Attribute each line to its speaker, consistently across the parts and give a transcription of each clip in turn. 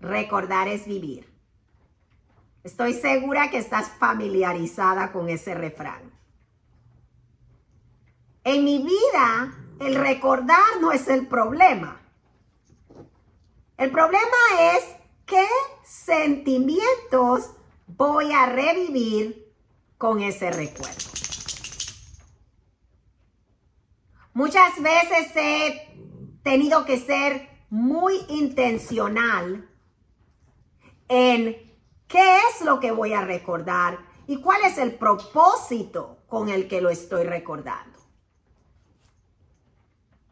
Speaker 1: recordar es vivir. Estoy segura que estás familiarizada con ese refrán. En mi vida, el recordar no es el problema. El problema es qué sentimientos voy a revivir con ese recuerdo. Muchas veces he tenido que ser muy intencional en qué es lo que voy a recordar y cuál es el propósito con el que lo estoy recordando.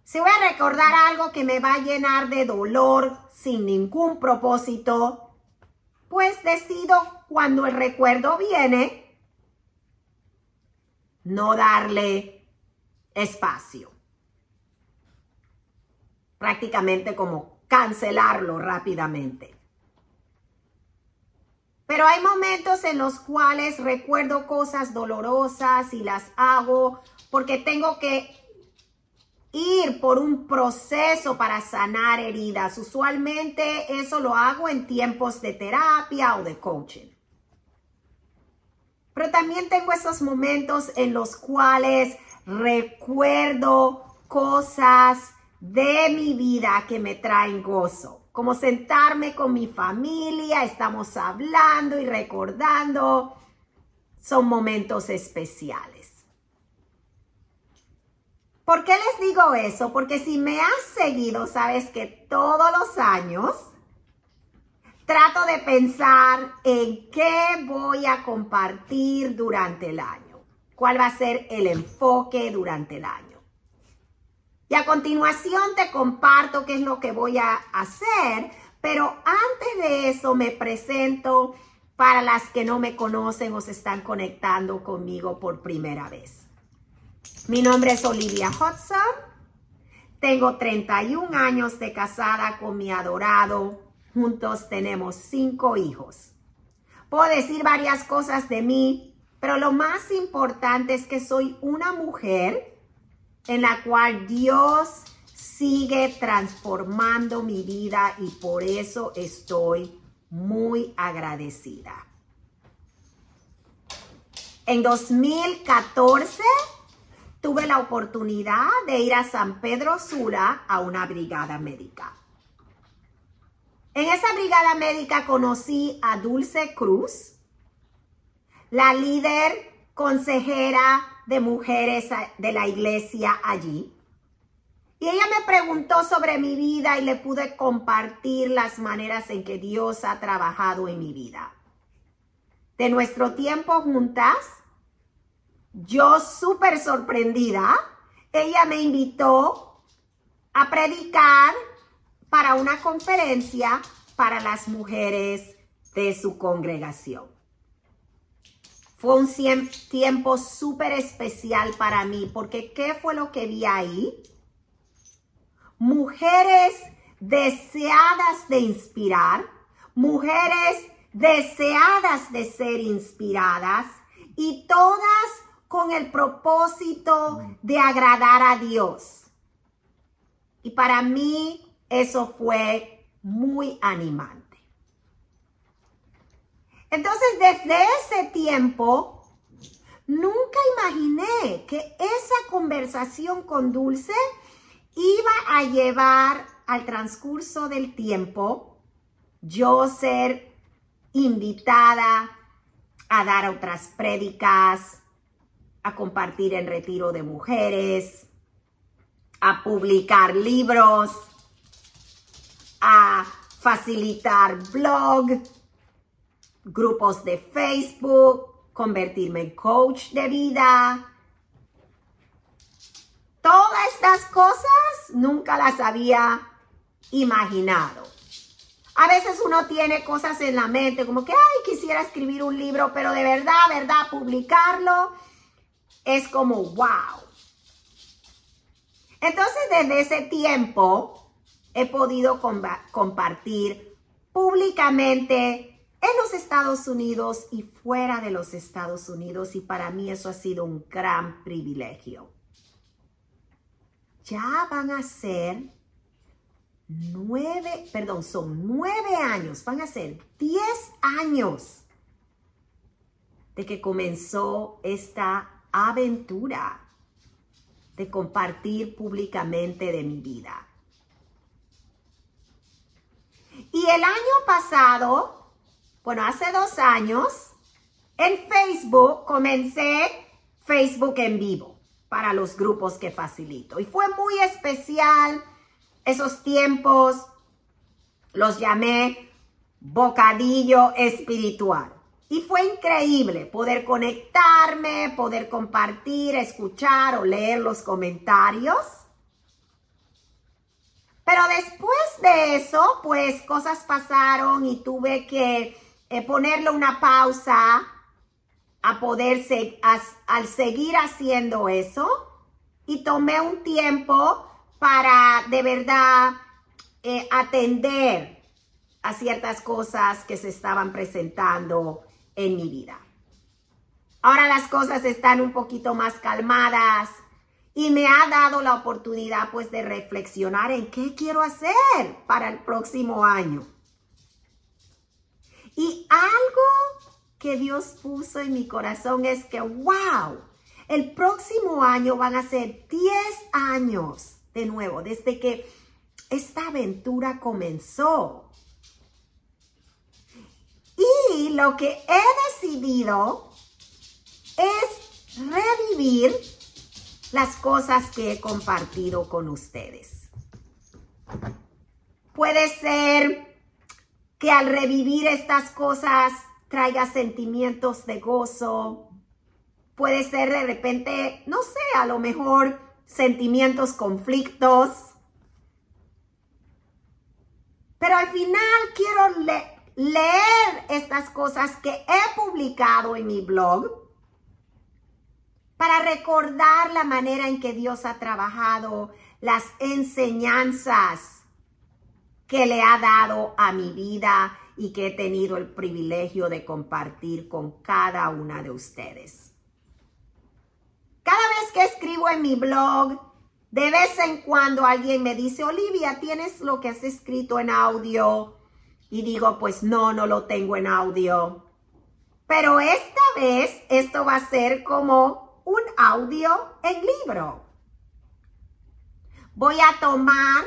Speaker 1: Si voy a recordar algo que me va a llenar de dolor sin ningún propósito, pues decido cuando el recuerdo viene no darle espacio. Prácticamente como cancelarlo rápidamente. Pero hay momentos en los cuales recuerdo cosas dolorosas y las hago porque tengo que ir por un proceso para sanar heridas. Usualmente eso lo hago en tiempos de terapia o de coaching. Pero también tengo esos momentos en los cuales recuerdo cosas de mi vida que me traen gozo. Como sentarme con mi familia, estamos hablando y recordando. Son momentos especiales. ¿Por qué les digo eso? Porque si me has seguido, sabes que todos los años trato de pensar en qué voy a compartir durante el año. ¿Cuál va a ser el enfoque durante el año? Y a continuación te comparto qué es lo que voy a hacer, pero antes de eso me presento para las que no me conocen o se están conectando conmigo por primera vez. Mi nombre es Olivia Hudson. Tengo 31 años de casada con mi adorado. Juntos tenemos cinco hijos. Puedo decir varias cosas de mí, pero lo más importante es que soy una mujer en la cual Dios sigue transformando mi vida y por eso estoy muy agradecida. En 2014 tuve la oportunidad de ir a San Pedro Sula a una brigada médica. En esa brigada médica conocí a Dulce Cruz, la líder consejera de mujeres de la iglesia allí. Y ella me preguntó sobre mi vida y le pude compartir las maneras en que Dios ha trabajado en mi vida. De nuestro tiempo juntas, yo súper sorprendida, ella me invitó a predicar para una conferencia para las mujeres de su congregación. Fue un tiempo súper especial para mí porque ¿qué fue lo que vi ahí? Mujeres deseadas de inspirar, mujeres deseadas de ser inspiradas y todas con el propósito de agradar a Dios. Y para mí eso fue muy animante. Entonces, desde ese tiempo, nunca imaginé que esa conversación con Dulce iba a llevar al transcurso del tiempo yo ser invitada a dar otras prédicas, a compartir en retiro de mujeres, a publicar libros, a facilitar blog, grupos de Facebook, convertirme en coach de vida. Todas estas cosas nunca las había imaginado. A veces uno tiene cosas en la mente como que, ay, quisiera escribir un libro, pero de verdad, verdad, publicarlo es como wow. Entonces, desde ese tiempo he podido compartir públicamente en los Estados Unidos y fuera de los Estados Unidos y para mí eso ha sido un gran privilegio. Ya van a ser nueve, perdón, son nueve años, van a ser diez años de que comenzó esta aventura de compartir públicamente de mi vida. Y el año pasado, bueno, hace dos años, en Facebook comencé Facebook en vivo para los grupos que facilito. Y fue muy especial esos tiempos, los llamé bocadillo espiritual. Y fue increíble poder conectarme, poder compartir, escuchar o leer los comentarios. Pero después de eso, pues cosas pasaron y tuve que eh, ponerle una pausa a poder al seguir haciendo eso. Y tomé un tiempo para de verdad eh, atender a ciertas cosas que se estaban presentando en mi vida. Ahora las cosas están un poquito más calmadas y me ha dado la oportunidad pues de reflexionar en qué quiero hacer para el próximo año. Y algo que Dios puso en mi corazón es que, wow, el próximo año van a ser 10 años de nuevo, desde que esta aventura comenzó. Y lo que he decidido es revivir las cosas que he compartido con ustedes. Puede ser que al revivir estas cosas traiga sentimientos de gozo. Puede ser de repente, no sé, a lo mejor sentimientos, conflictos. Pero al final quiero leer estas cosas que he publicado en mi blog para recordar la manera en que Dios ha trabajado, las enseñanzas que le ha dado a mi vida y que he tenido el privilegio de compartir con cada una de ustedes. Cada vez que escribo en mi blog, de vez en cuando alguien me dice, Olivia, ¿tienes lo que has escrito en audio? y digo, pues no, no lo tengo en audio. Pero esta vez esto va a ser como un audio en libro. Voy a tomar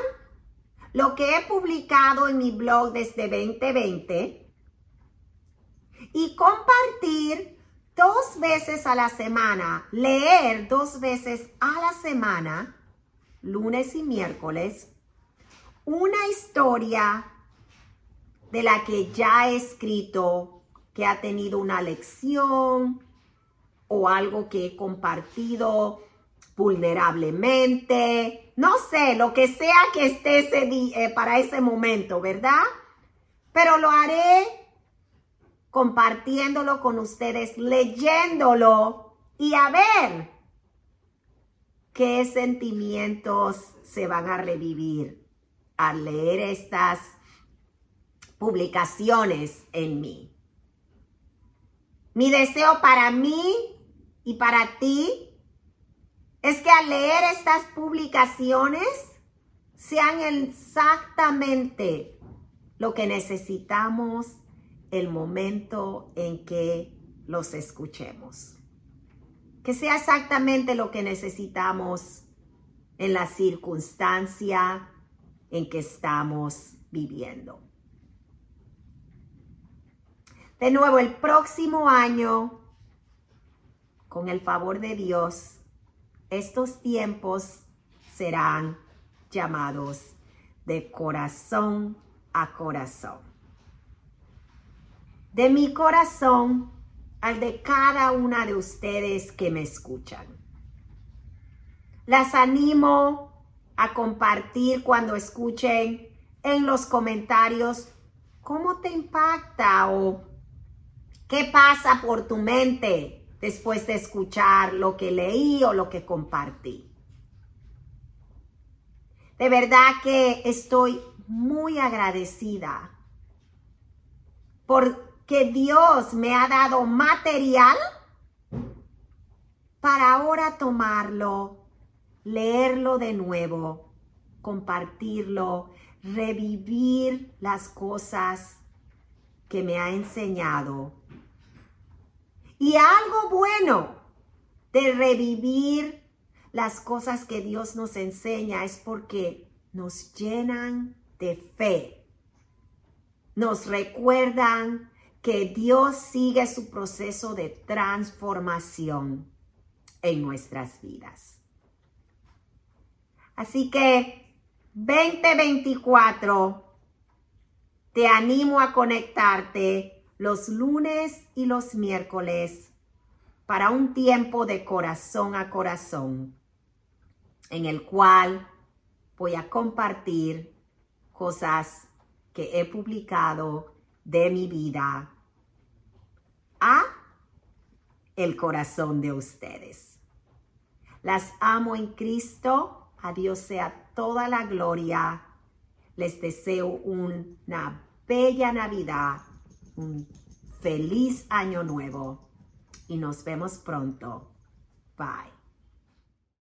Speaker 1: lo que he publicado en mi blog desde 2020 y compartir dos veces a la semana, leer dos veces a la semana, lunes y miércoles, una historia de la que ya he escrito, que ha tenido una lección o algo que he compartido vulnerablemente, no sé, lo que sea que esté eh, para ese momento, ¿verdad? Pero lo haré compartiéndolo con ustedes, leyéndolo y a ver qué sentimientos se van a revivir al leer estas publicaciones en mí. Mi deseo para mí y para ti es que al leer estas publicaciones sean exactamente lo que necesitamos el momento en que los escuchemos. Que sea exactamente lo que necesitamos en la circunstancia en que estamos viviendo. De nuevo, el próximo año, con el favor de Dios, estos tiempos serán llamados de corazón a corazón. De mi corazón al de cada una de ustedes que me escuchan. Las animo a compartir cuando escuchen en los comentarios cómo te impacta o ¿Qué pasa por tu mente después de escuchar lo que leí o lo que compartí? De verdad que estoy muy agradecida porque Dios me ha dado material para ahora tomarlo, leerlo de nuevo compartirlo, revivir las cosas que me ha enseñado. Y algo bueno de revivir las cosas que Dios nos enseña es porque nos llenan de fe. Nos recuerdan que Dios sigue su proceso de transformación en nuestras vidas. Así que 2024, te animo a conectarte los lunes y los miércoles para un tiempo de corazón a corazón en el cual voy a compartir cosas que he publicado de mi vida a el corazón de ustedes. Las amo en Cristo. A Dios sea toda la gloria. Les deseo una bella Navidad, un feliz año nuevo y nos vemos pronto. Bye.